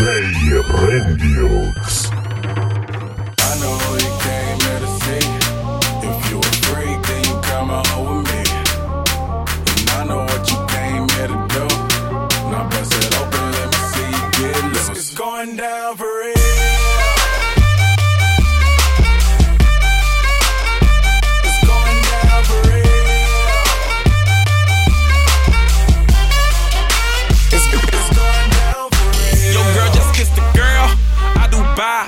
Rendiux.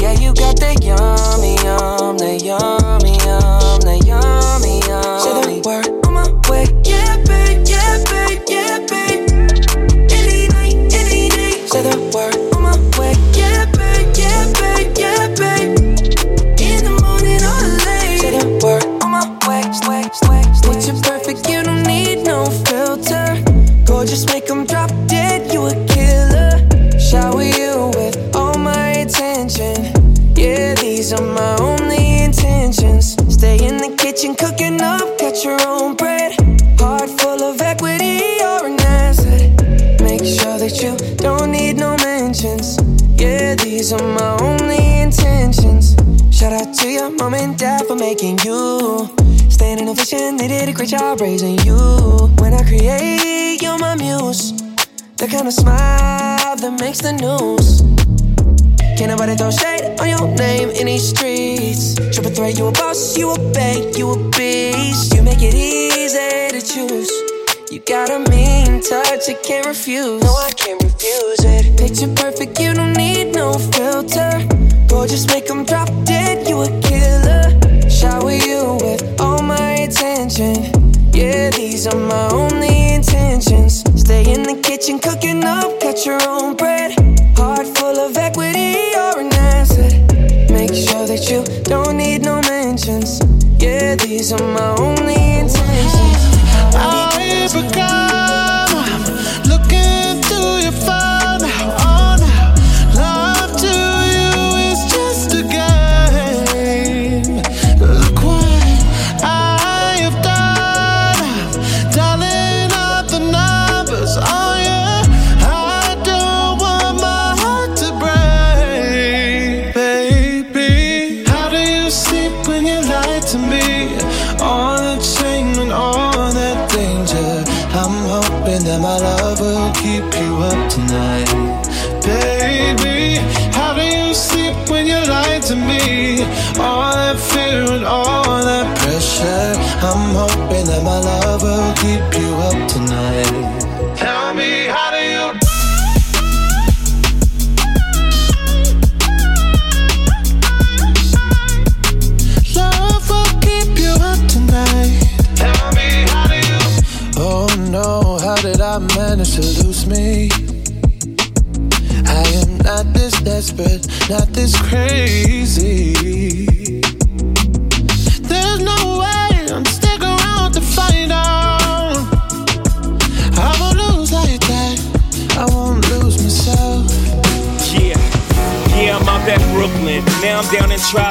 Yeah, you got that yummy, yum, that yummy, that makes the news. Can't nobody throw shade on your name in these streets. Triple threat, you a boss, you a bank, you a beast. You make it easy to choose. You got a mean touch, I can't refuse. No, I can't refuse it. Picture perfect, you don't need no filter. Gorgeous, make 'em drop dead, you a killer. Shower you with all my attention. Yeah, these are my only intentions. Stay in the kitchen, cooking up, got your own bread. Heart full of equity, you're an asset. Make sure that you don't need no mentions. Yeah, these are my only intentions. I become tonight. Tell me, how do you? Love will keep you up tonight. Tell me, how do you? Oh no, how did I manage to lose me? I am not this desperate, not this crazy. I'm down in Tri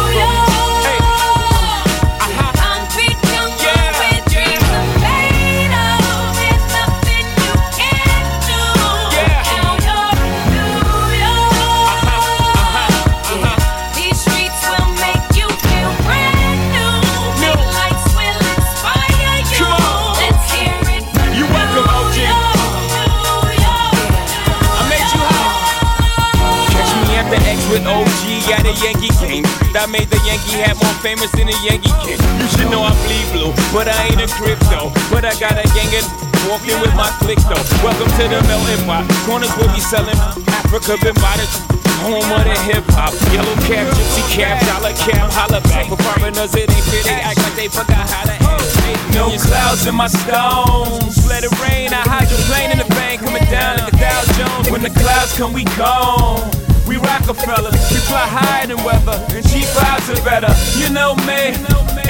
That made the Yankee hat more famous than a Yankee kid. You should know I bleed blue, but I ain't a crypto. But I got a gang of walking with my click though. Welcome to the melting pot. Corners will be selling Africa been by the home of the hip hop. Yellow cap, gypsy cap, dollar cap, holla back. For foreigners, it ain't fit. They act like they forgot how to act. No clouds in my stones. Let it rain. I hydroplane in the bank, coming down like a Dow Jones. When the clouds come, we gone. We Rockefeller, we fly higher than weather, and cheap vibes are better. You know me,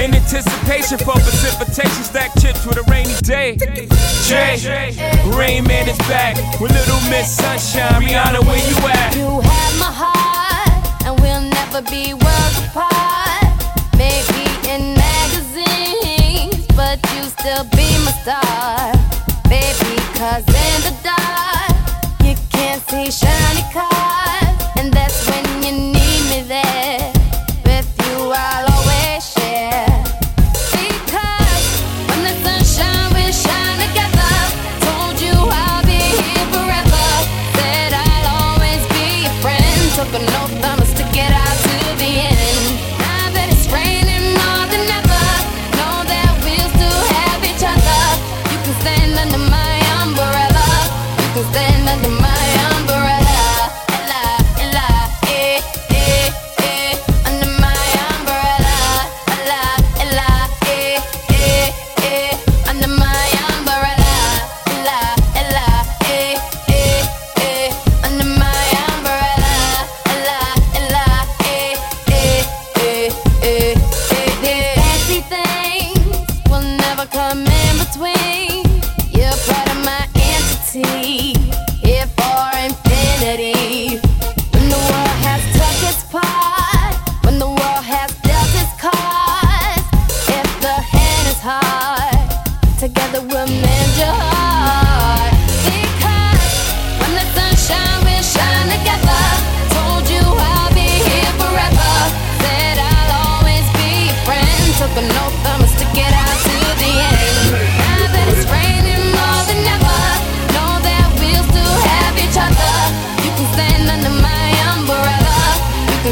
in anticipation for precipitation, stack chips with a rainy day. Jay, Rain Man is back with Little Miss Sunshine. Rihanna, where you at? You have my heart, and we'll never be worlds apart. Maybe in magazines, but you still be my star. Baby, cause in the dark, you can't see shiny cars.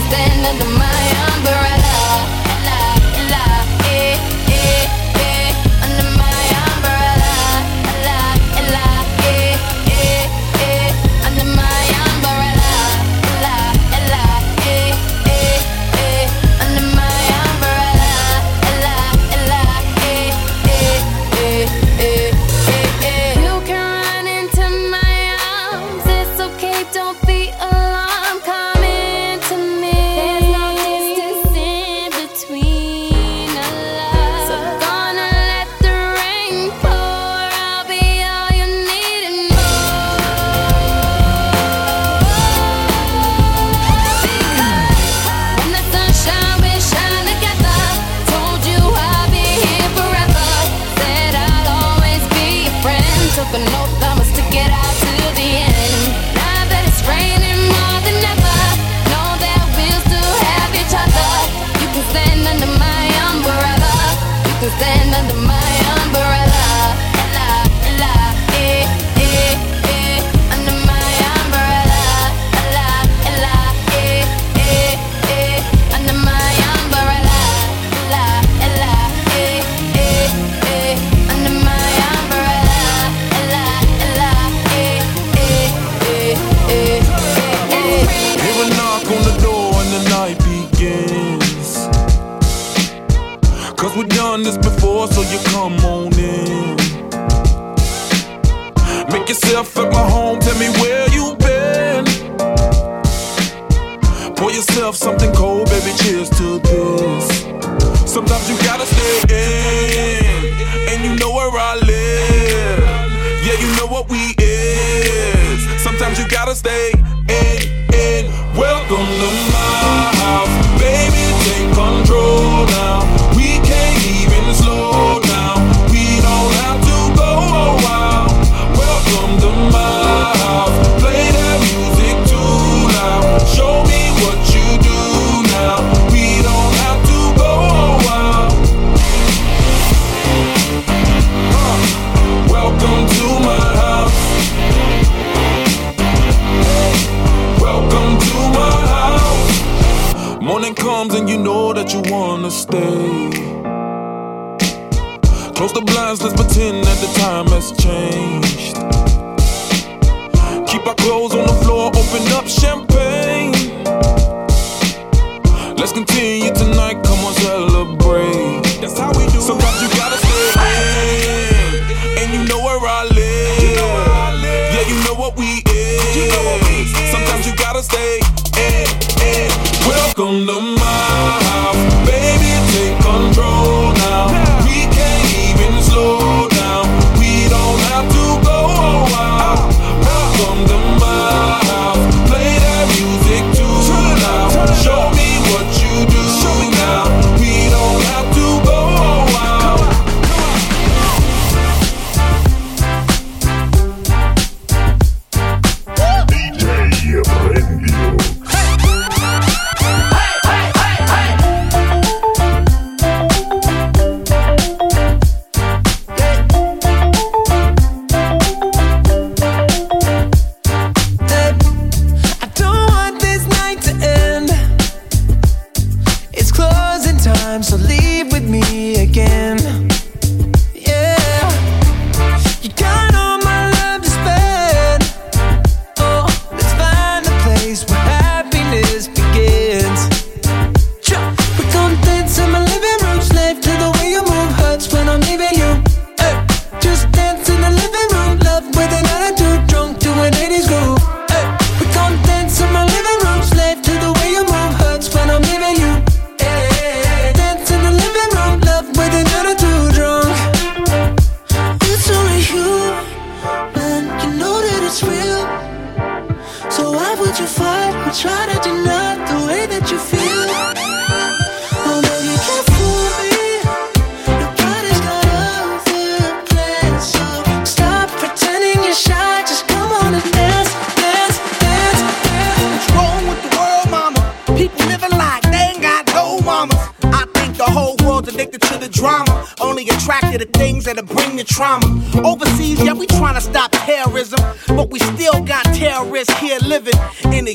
You can stand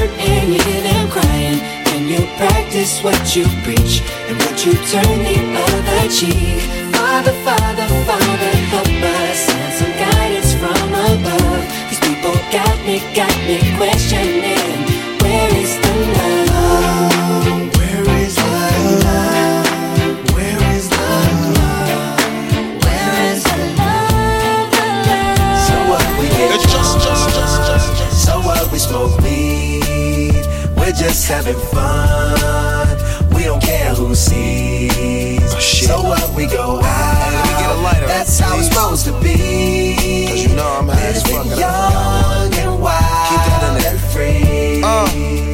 and you hear them crying. Can you practice what you preach and would you turn the other cheek? Father, Father, Father, help us and some guidance from above. These people got me, got me questioning. Just having fun. We don't care who sees. Oh, so what we go out, let me get a lighter, that's how it's supposed to be. 'Cause you know I'm high as fuck. young and wild Keep that in there. and free. Uh.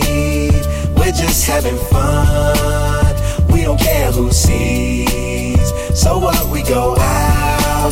We're just having fun. We don't care who sees. So what we go out,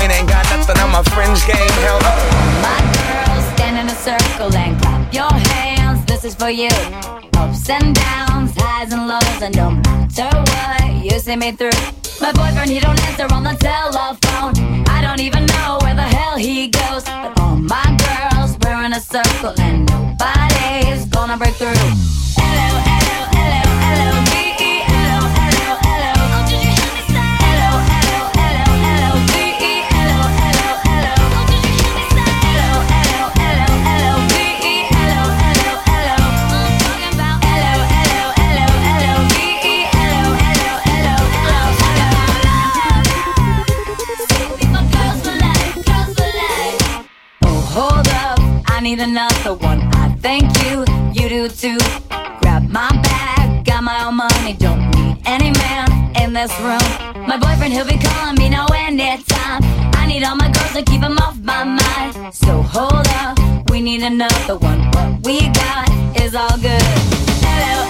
Wayne ain't got nothing on my fringe game. Hell. My girls stand in a circle and clap your hands. This is for you. Ups and downs, highs and lows, and no matter what you see me through. My boyfriend, he don't answer on the telephone. I don't even know where the hell he goes. But all my girls, we're in a circle and nobody's gonna break through. I need another one. I thank you, you do too. Grab my bag, got my own money, don't need any man in this room. My boyfriend, he'll be calling me no anytime. I need all my girls to keep him off my mind. So hold up, we need another one. What we got is all good. Hello,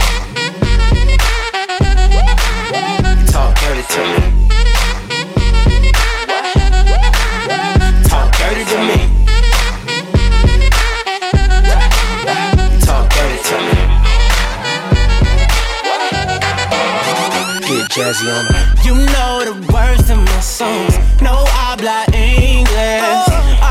Dirty to me. Talk dirty to me. Talk dirty to me. Get jazzy on it. You know the words of my songs. No habla English. Oh.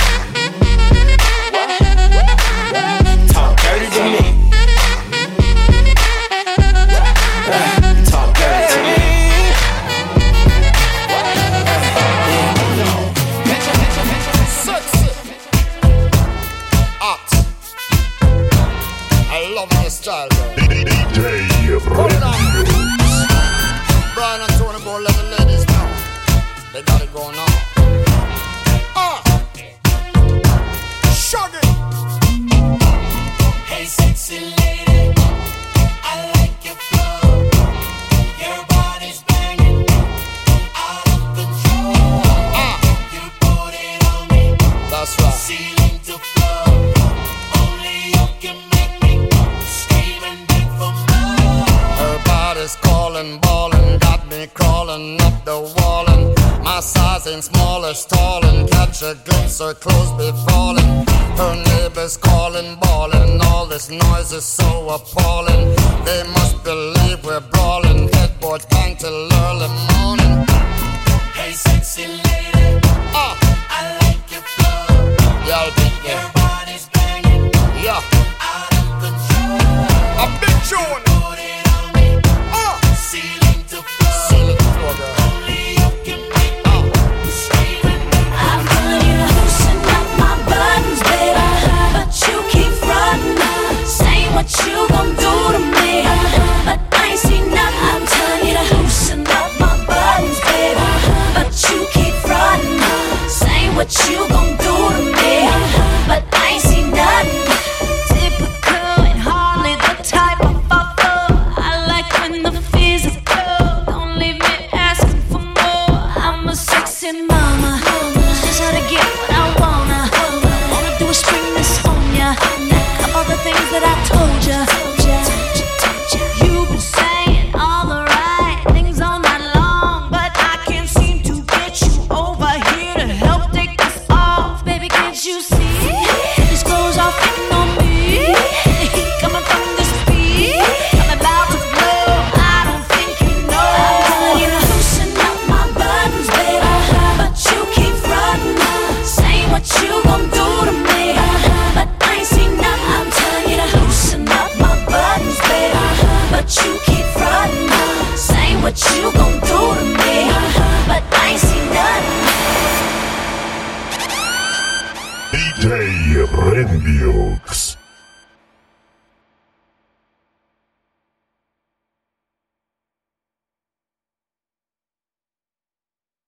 getting smaller, stalling. Catch a glimpse, her clothes be falling. Her neighbors calling, bawling. All this noise is so appalling. They must believe we're brawling. Headboards bang till early morning. Hey, sexy lady. Uh. I like your flow. Yeah, I think your yeah. body's banging. Yeah. Out of control. I'm tune. Put it on me. Uh. Ceiling to floor. Ceiling to floor, girl.